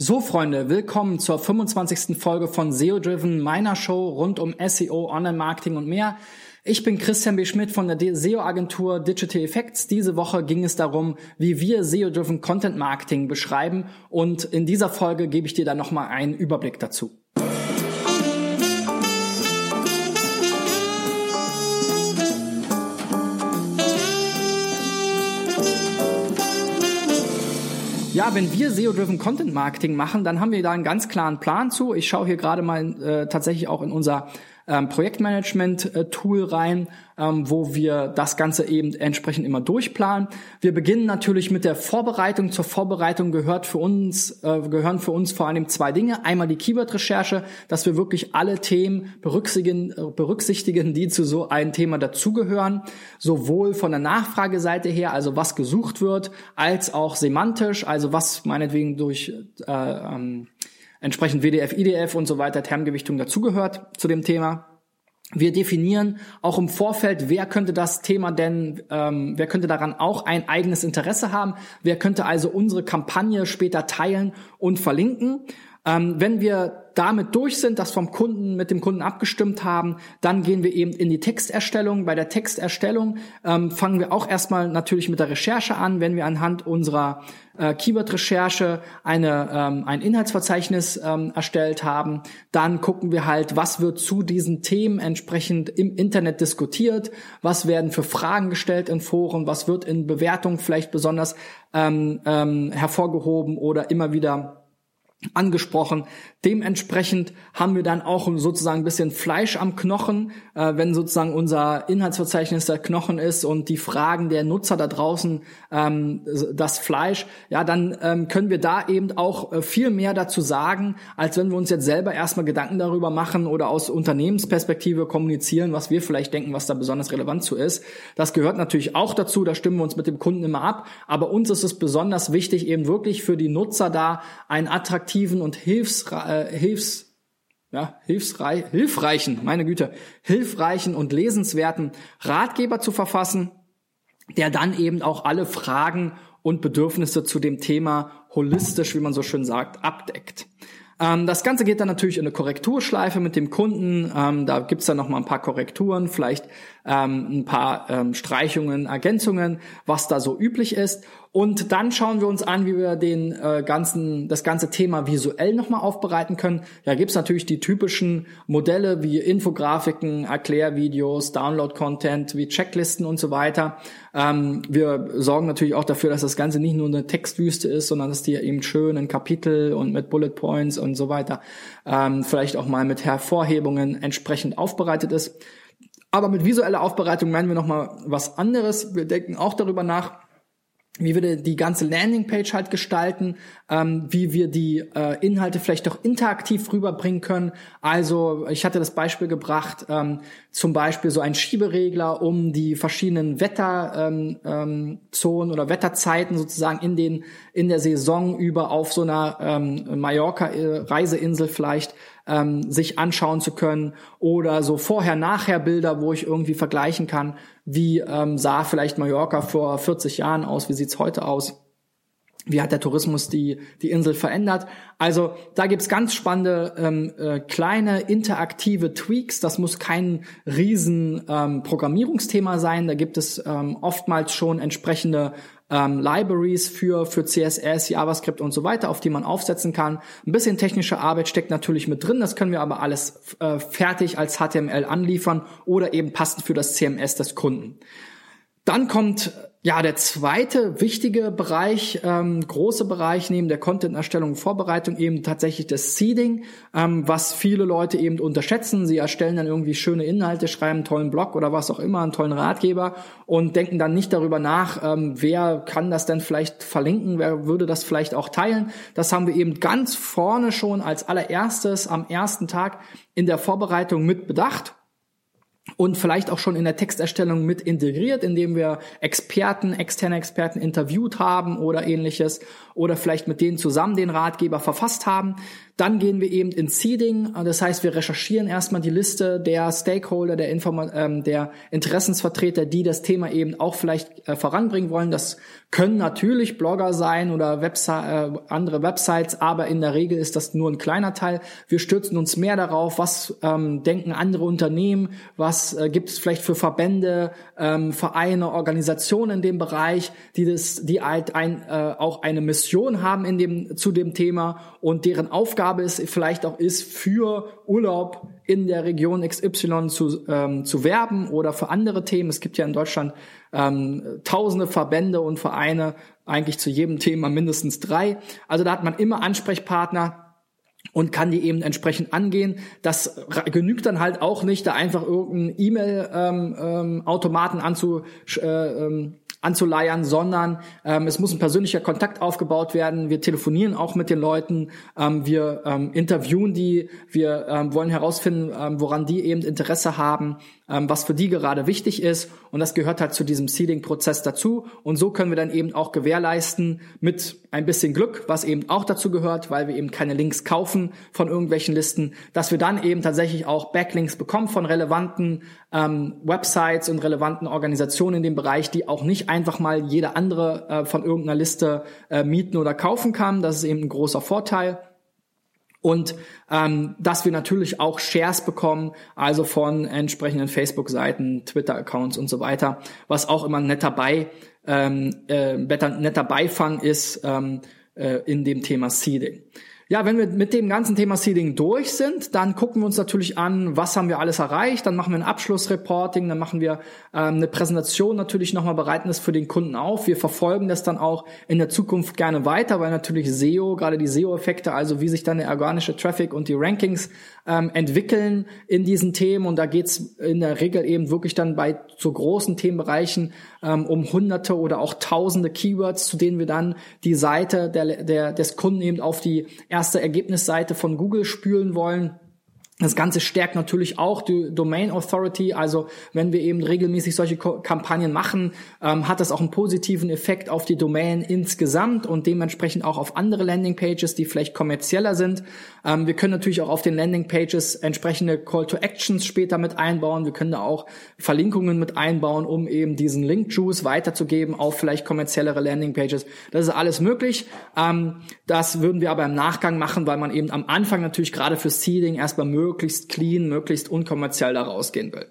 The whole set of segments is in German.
So, Freunde, willkommen zur 25. Folge von SEO Driven, meiner Show rund um SEO, Online-Marketing und mehr. Ich bin Christian B. Schmidt von der SEO-Agentur Digital Effects. Diese Woche ging es darum, wie wir SEO-Driven Content Marketing beschreiben und in dieser Folge gebe ich dir dann nochmal einen Überblick dazu. Ja, wenn wir SEO-driven Content Marketing machen, dann haben wir da einen ganz klaren Plan zu. Ich schaue hier gerade mal äh, tatsächlich auch in unser ähm, Projektmanagement-Tool rein, ähm, wo wir das Ganze eben entsprechend immer durchplanen. Wir beginnen natürlich mit der Vorbereitung. Zur Vorbereitung gehört für uns, äh, gehören für uns vor allem zwei Dinge. Einmal die Keyword-Recherche, dass wir wirklich alle Themen berücksichtigen, äh, berücksichtigen, die zu so einem Thema dazugehören. Sowohl von der Nachfrageseite her, also was gesucht wird, als auch semantisch, also was meinetwegen durch äh, ähm, entsprechend WDF, IDF und so weiter Termgewichtung dazugehört zu dem Thema. Wir definieren auch im Vorfeld, wer könnte das Thema denn, ähm, wer könnte daran auch ein eigenes Interesse haben, wer könnte also unsere Kampagne später teilen und verlinken. Ähm, wenn wir damit durch sind, das vom Kunden mit dem Kunden abgestimmt haben, dann gehen wir eben in die Texterstellung. Bei der Texterstellung ähm, fangen wir auch erstmal natürlich mit der Recherche an, wenn wir anhand unserer äh, Keyword-Recherche eine ähm, ein Inhaltsverzeichnis ähm, erstellt haben, dann gucken wir halt, was wird zu diesen Themen entsprechend im Internet diskutiert, was werden für Fragen gestellt in Foren, was wird in Bewertungen vielleicht besonders ähm, ähm, hervorgehoben oder immer wieder angesprochen. Dementsprechend haben wir dann auch sozusagen ein bisschen Fleisch am Knochen, äh, wenn sozusagen unser Inhaltsverzeichnis der Knochen ist und die Fragen der Nutzer da draußen ähm, das Fleisch, ja, dann ähm, können wir da eben auch äh, viel mehr dazu sagen, als wenn wir uns jetzt selber erstmal Gedanken darüber machen oder aus Unternehmensperspektive kommunizieren, was wir vielleicht denken, was da besonders relevant zu ist. Das gehört natürlich auch dazu, da stimmen wir uns mit dem Kunden immer ab, aber uns ist es besonders wichtig, eben wirklich für die Nutzer da ein attraktives attraktiven und hilfsre äh, hilfs ja, hilfsreich, hilfreichen, meine Güte, hilfreichen und lesenswerten Ratgeber zu verfassen, der dann eben auch alle Fragen und Bedürfnisse zu dem Thema holistisch, wie man so schön sagt, abdeckt. Ähm, das Ganze geht dann natürlich in eine Korrekturschleife mit dem Kunden. Ähm, da gibt's dann noch mal ein paar Korrekturen, vielleicht ähm, ein paar ähm, Streichungen, Ergänzungen, was da so üblich ist. Und dann schauen wir uns an, wie wir den äh, ganzen, das ganze Thema visuell nochmal aufbereiten können. Ja, gibt's natürlich die typischen Modelle wie Infografiken, Erklärvideos, Download-Content, wie Checklisten und so weiter. Ähm, wir sorgen natürlich auch dafür, dass das Ganze nicht nur eine Textwüste ist, sondern dass die eben schön in Kapitel und mit Bullet Points und so weiter, ähm, vielleicht auch mal mit Hervorhebungen entsprechend aufbereitet ist. Aber mit visueller Aufbereitung meinen wir nochmal was anderes. Wir denken auch darüber nach, wie wir die ganze Landingpage halt gestalten, ähm, wie wir die äh, Inhalte vielleicht auch interaktiv rüberbringen können. Also ich hatte das Beispiel gebracht, ähm, zum Beispiel so ein Schieberegler, um die verschiedenen Wetterzonen ähm, ähm, oder Wetterzeiten sozusagen in den in der Saison über auf so einer ähm, Mallorca-Reiseinsel äh, vielleicht ähm, sich anschauen zu können oder so Vorher-Nachher-Bilder, wo ich irgendwie vergleichen kann, wie ähm, sah vielleicht Mallorca vor 40 Jahren aus, wie sieht's heute aus. Wie hat der Tourismus die, die Insel verändert? Also da gibt's ganz spannende ähm, äh, kleine interaktive Tweaks. Das muss kein riesen ähm, Programmierungsthema sein. Da gibt es ähm, oftmals schon entsprechende ähm, Libraries für, für CSS, JavaScript und so weiter, auf die man aufsetzen kann. Ein bisschen technische Arbeit steckt natürlich mit drin, das können wir aber alles äh, fertig als HTML anliefern oder eben passend für das CMS des Kunden. Dann kommt ja, der zweite wichtige Bereich, ähm, große Bereich neben der Content-Erstellung und Vorbereitung eben tatsächlich das Seeding, ähm, was viele Leute eben unterschätzen. Sie erstellen dann irgendwie schöne Inhalte, schreiben einen tollen Blog oder was auch immer, einen tollen Ratgeber und denken dann nicht darüber nach, ähm, wer kann das denn vielleicht verlinken, wer würde das vielleicht auch teilen. Das haben wir eben ganz vorne schon als allererstes am ersten Tag in der Vorbereitung mit bedacht und vielleicht auch schon in der Texterstellung mit integriert, indem wir Experten, externe Experten interviewt haben oder ähnliches oder vielleicht mit denen zusammen den Ratgeber verfasst haben. Dann gehen wir eben in Seeding. Das heißt, wir recherchieren erstmal die Liste der Stakeholder, der, Informa ähm, der Interessensvertreter, die das Thema eben auch vielleicht äh, voranbringen wollen. Das können natürlich Blogger sein oder Websi äh, andere Websites, aber in der Regel ist das nur ein kleiner Teil. Wir stürzen uns mehr darauf, was ähm, denken andere Unternehmen, was äh, gibt es vielleicht für Verbände, ähm, Vereine, Organisationen in dem Bereich, die das, die halt ein, äh, auch eine Mission haben in dem zu dem Thema und deren Aufgabe es vielleicht auch ist, für Urlaub in der Region XY zu, ähm, zu werben oder für andere Themen. Es gibt ja in Deutschland ähm, tausende Verbände und Vereine, eigentlich zu jedem Thema mindestens drei. Also da hat man immer Ansprechpartner, und kann die eben entsprechend angehen. Das genügt dann halt auch nicht, da einfach irgendeinen E-Mail-Automaten ähm, ähm, anzu, äh, ähm, anzuleiern, sondern ähm, es muss ein persönlicher Kontakt aufgebaut werden. Wir telefonieren auch mit den Leuten, ähm, wir ähm, interviewen die, wir ähm, wollen herausfinden, ähm, woran die eben Interesse haben, ähm, was für die gerade wichtig ist. Und das gehört halt zu diesem Seeding-Prozess dazu. Und so können wir dann eben auch gewährleisten mit ein bisschen Glück, was eben auch dazu gehört, weil wir eben keine Links kaufen von irgendwelchen Listen, dass wir dann eben tatsächlich auch Backlinks bekommen von relevanten ähm, Websites und relevanten Organisationen in dem Bereich, die auch nicht einfach mal jede andere äh, von irgendeiner Liste äh, mieten oder kaufen kann. Das ist eben ein großer Vorteil. Und ähm, dass wir natürlich auch Shares bekommen, also von entsprechenden Facebook-Seiten, Twitter-Accounts und so weiter, was auch immer ein netter, Bei, ähm, äh, netter Beifang ist ähm, äh, in dem Thema Seeding. Ja, wenn wir mit dem ganzen Thema Seeding durch sind, dann gucken wir uns natürlich an, was haben wir alles erreicht, dann machen wir ein Abschlussreporting, dann machen wir ähm, eine Präsentation natürlich nochmal, bereiten das für den Kunden auf. Wir verfolgen das dann auch in der Zukunft gerne weiter, weil natürlich SEO, gerade die SEO-Effekte, also wie sich dann der organische Traffic und die Rankings ähm, entwickeln in diesen Themen und da geht's in der Regel eben wirklich dann bei so großen Themenbereichen ähm, um hunderte oder auch tausende Keywords, zu denen wir dann die Seite der, der, des Kunden eben auf die erste Ergebnisseite von Google spülen wollen. Das Ganze stärkt natürlich auch die Domain Authority. Also wenn wir eben regelmäßig solche Kampagnen machen, ähm, hat das auch einen positiven Effekt auf die Domain insgesamt und dementsprechend auch auf andere Landingpages, die vielleicht kommerzieller sind. Ähm, wir können natürlich auch auf den Landingpages entsprechende Call to Actions später mit einbauen. Wir können da auch Verlinkungen mit einbauen, um eben diesen Link Juice weiterzugeben auf vielleicht kommerziellere Landingpages. Das ist alles möglich. Ähm, das würden wir aber im Nachgang machen, weil man eben am Anfang natürlich gerade für Seeding erstmal möglichst clean, möglichst unkommerziell da rausgehen will.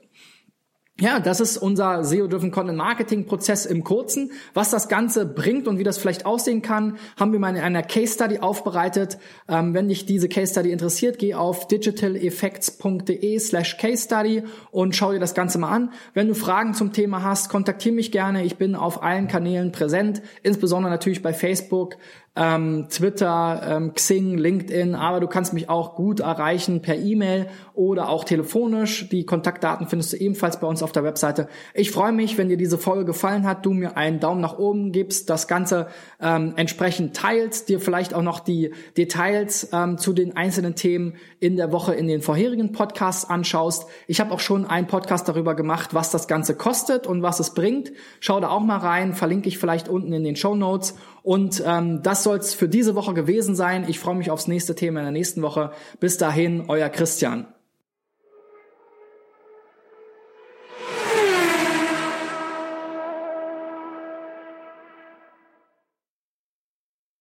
Ja, das ist unser SEO-Driven Content Marketing Prozess im Kurzen. Was das Ganze bringt und wie das vielleicht aussehen kann, haben wir mal in einer Case Study aufbereitet. Ähm, wenn dich diese Case Study interessiert, geh auf digitaleffects.de slash Case Study und schau dir das Ganze mal an. Wenn du Fragen zum Thema hast, kontaktiere mich gerne. Ich bin auf allen Kanälen präsent, insbesondere natürlich bei Facebook, ähm, Twitter, ähm, Xing, LinkedIn, aber du kannst mich auch gut erreichen per E-Mail oder auch telefonisch. Die Kontaktdaten findest du ebenfalls bei uns auf der Webseite. Ich freue mich, wenn dir diese Folge gefallen hat, du mir einen Daumen nach oben gibst, das Ganze ähm, entsprechend teilst, dir vielleicht auch noch die Details ähm, zu den einzelnen Themen in der Woche in den vorherigen Podcasts anschaust. Ich habe auch schon einen Podcast darüber gemacht, was das Ganze kostet und was es bringt. Schau da auch mal rein, verlinke ich vielleicht unten in den Show Notes. Und ähm, das soll es für diese Woche gewesen sein. Ich freue mich aufs nächste Thema in der nächsten Woche. Bis dahin, euer Christian.